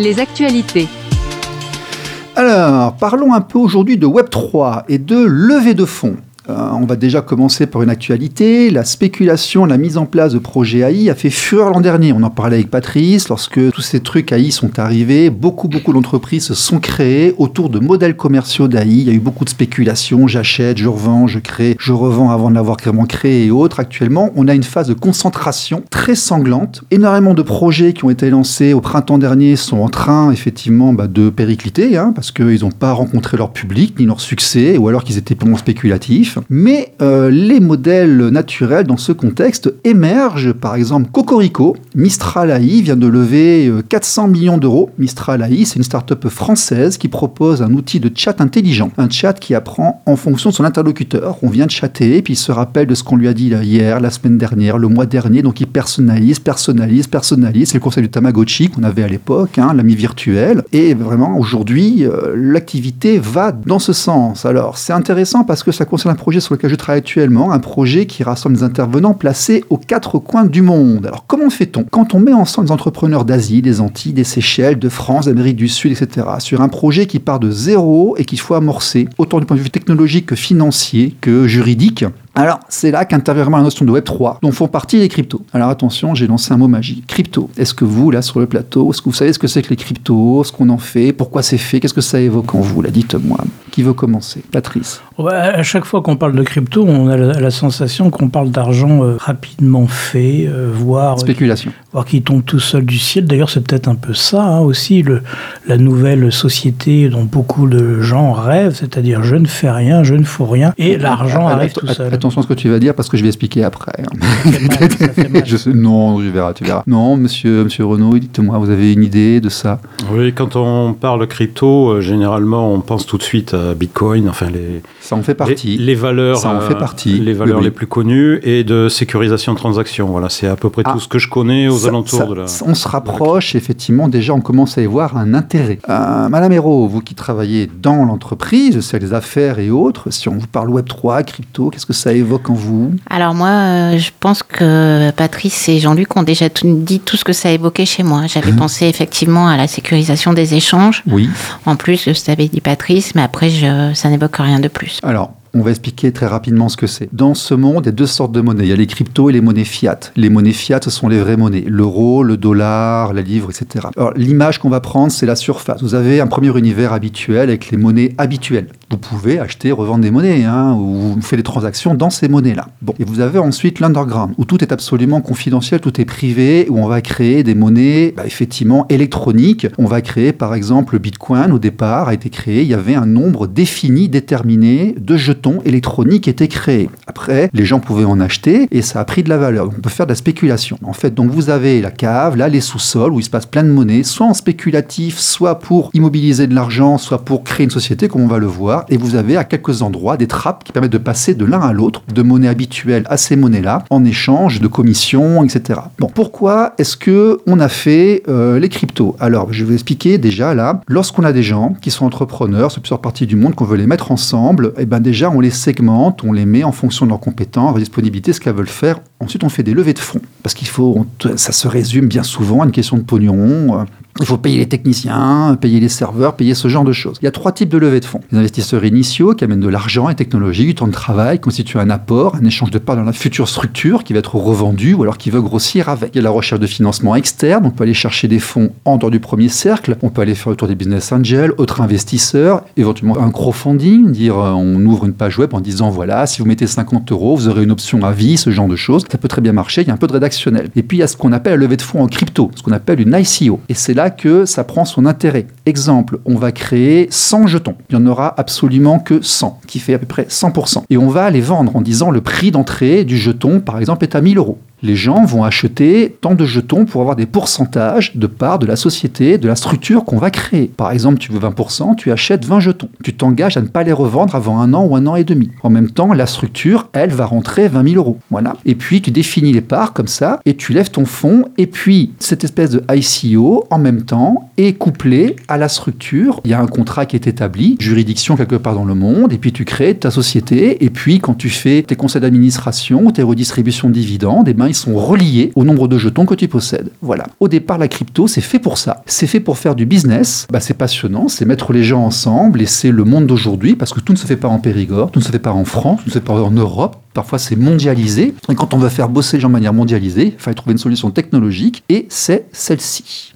Les actualités. Alors, parlons un peu aujourd'hui de Web3 et de levée de fonds. Euh, on va déjà commencer par une actualité. La spéculation, la mise en place de projets AI a fait fureur l'an dernier. On en parlait avec Patrice. Lorsque tous ces trucs AI sont arrivés, beaucoup, beaucoup d'entreprises se sont créées autour de modèles commerciaux d'AI. Il y a eu beaucoup de spéculation. J'achète, je revends, je crée, je revends avant de l'avoir vraiment créé et autres. Actuellement, on a une phase de concentration très sanglante. Énormément de projets qui ont été lancés au printemps dernier sont en train, effectivement, bah, de péricliter, hein, parce qu'ils n'ont pas rencontré leur public ni leur succès, ou alors qu'ils étaient purement spéculatifs. Mais euh, les modèles naturels dans ce contexte émergent. Par exemple, Cocorico, Mistral AI vient de lever 400 euh, millions d'euros. Mistral AI, c'est une start-up française qui propose un outil de chat intelligent. Un chat qui apprend en fonction de son interlocuteur. On vient de chatter, puis il se rappelle de ce qu'on lui a dit hier, la semaine dernière, le mois dernier. Donc il personnalise, personnalise, personnalise. C'est le conseil du Tamagotchi qu'on avait à l'époque, hein, l'ami virtuel. Et vraiment, aujourd'hui, euh, l'activité va dans ce sens. Alors, c'est intéressant parce que ça concerne projet sur lequel je travaille actuellement, un projet qui rassemble des intervenants placés aux quatre coins du monde. Alors comment fait-on? Quand on met ensemble des entrepreneurs d'Asie, des Antilles, des Seychelles, de France, d'Amérique du Sud, etc., sur un projet qui part de zéro et qu'il faut amorcer, autant du point de vue technologique que financier, que juridique, alors, c'est là qu'intervient la notion de Web3, dont font partie les cryptos. Alors attention, j'ai lancé un mot magique. Crypto. Est-ce que vous, là, sur le plateau, est-ce que vous savez ce que c'est que les cryptos, ce qu'on en fait, pourquoi c'est fait, qu'est-ce que ça évoque en vous Là, dites-moi. Qui veut commencer? Patrice. À chaque fois qu'on parle de crypto, on a la, sensation qu'on parle d'argent euh, rapidement fait, euh, voire... Euh, Spéculation. voire qui tombe tout seul du ciel. D'ailleurs, c'est peut-être un peu ça hein, aussi, le, la nouvelle société dont beaucoup de gens rêvent, c'est-à-dire je ne fais rien, je ne fous rien, et l'argent arrive tout seul attention à ce que tu vas dire parce que je vais expliquer après. je non, tu verras, tu verras. Non, monsieur, monsieur Renaud, dites-moi, vous avez une idée de ça? Oui, quand on parle crypto, euh, généralement, on pense tout de suite à Bitcoin, enfin les. Ça en fait partie. Les, valeurs. Ça en fait euh, partie. Les valeurs les plus connues et de sécurisation de transactions. Voilà, c'est à peu près tout ah, ce que je connais aux alentours de la. On se rapproche, effectivement, déjà, on commence à y voir un intérêt. Euh, Madame Hérault, vous qui travaillez dans l'entreprise, c'est les affaires et autres, si on vous parle Web 3, crypto, qu'est-ce que ça évoque en vous Alors moi, euh, je pense que Patrice et Jean-Luc ont déjà dit tout ce que ça évoquait chez moi. J'avais mhm. pensé effectivement à la sécurisation des échanges. Oui. En plus ce qu'avait dit Patrice, mais après, ça n'évoque rien de plus. Alors, on va expliquer très rapidement ce que c'est. Dans ce monde, il y a deux sortes de monnaies. Il y a les cryptos et les monnaies fiat. Les monnaies fiat, ce sont les vraies monnaies. L'euro, le dollar, la livre, etc. Alors, l'image qu'on va prendre, c'est la surface. Vous avez un premier univers habituel avec les monnaies habituelles. Vous pouvez acheter, revendre des monnaies, hein, ou vous des transactions dans ces monnaies-là. Et vous avez ensuite l'underground, où tout est absolument confidentiel, tout est privé, où on va créer des monnaies, bah, effectivement, électroniques. On va créer, par exemple, le Bitcoin, au départ, a été créé, il y avait un nombre défini, déterminé de jetons électronique était créé. Après, les gens pouvaient en acheter et ça a pris de la valeur. on peut faire de la spéculation. En fait, donc vous avez la cave, là les sous-sols où il se passe plein de monnaie, soit en spéculatif, soit pour immobiliser de l'argent, soit pour créer une société, comme on va le voir. Et vous avez à quelques endroits des trappes qui permettent de passer de l'un à l'autre, de monnaie habituelle à ces monnaies-là, en échange de commissions, etc. Bon, pourquoi est-ce que on a fait euh, les cryptos? Alors, je vais expliquer déjà là, lorsqu'on a des gens qui sont entrepreneurs sur plusieurs parties du monde, qu'on veut les mettre ensemble, et eh ben déjà on les segmente, on les met en fonction de leurs compétences, leur disponibilité, ce qu'elles veulent faire. Ensuite, on fait des levées de fonds. Parce qu'il faut, ça se résume bien souvent à une question de pognon. Il faut payer les techniciens, payer les serveurs, payer ce genre de choses. Il y a trois types de levées de fonds. Les investisseurs initiaux qui amènent de l'argent et technologie, du temps de travail, constituent un apport, un échange de parts dans la future structure qui va être revendue ou alors qui veut grossir avec. Il y a la recherche de financement externe, on peut aller chercher des fonds en dehors du premier cercle, on peut aller faire autour des business angels, autres investisseurs, éventuellement un crowdfunding, dire euh, on ouvre une page web en disant voilà, si vous mettez 50 euros, vous aurez une option à vie, ce genre de choses. Ça peut très bien marcher, il y a un peu de rédactionnel. Et puis il y a ce qu'on appelle la levée de fonds en crypto, ce qu'on appelle une ICO. Et c'est là que ça prend son intérêt. Exemple, on va créer 100 jetons. Il n'y en aura absolument que 100, qui fait à peu près 100%. Et on va les vendre en disant le prix d'entrée du jeton, par exemple, est à 1000 euros les gens vont acheter tant de jetons pour avoir des pourcentages de part de la société, de la structure qu'on va créer. Par exemple, tu veux 20%, tu achètes 20 jetons. Tu t'engages à ne pas les revendre avant un an ou un an et demi. En même temps, la structure, elle, va rentrer 20 000 euros. Voilà. Et puis, tu définis les parts comme ça et tu lèves ton fonds. Et puis, cette espèce de ICO, en même temps, est couplée à la structure. Il y a un contrat qui est établi, juridiction quelque part dans le monde, et puis tu crées ta société. Et puis, quand tu fais tes conseils d'administration, tes redistributions de dividendes, et eh ben, ils sont reliés au nombre de jetons que tu possèdes. Voilà. Au départ, la crypto, c'est fait pour ça. C'est fait pour faire du business. Bah, c'est passionnant, c'est mettre les gens ensemble et c'est le monde d'aujourd'hui parce que tout ne se fait pas en Périgord, tout ne se fait pas en France, tout ne se fait pas en Europe. Parfois, c'est mondialisé. Et quand on veut faire bosser les gens de manière mondialisée, il faut trouver une solution technologique et c'est celle-ci.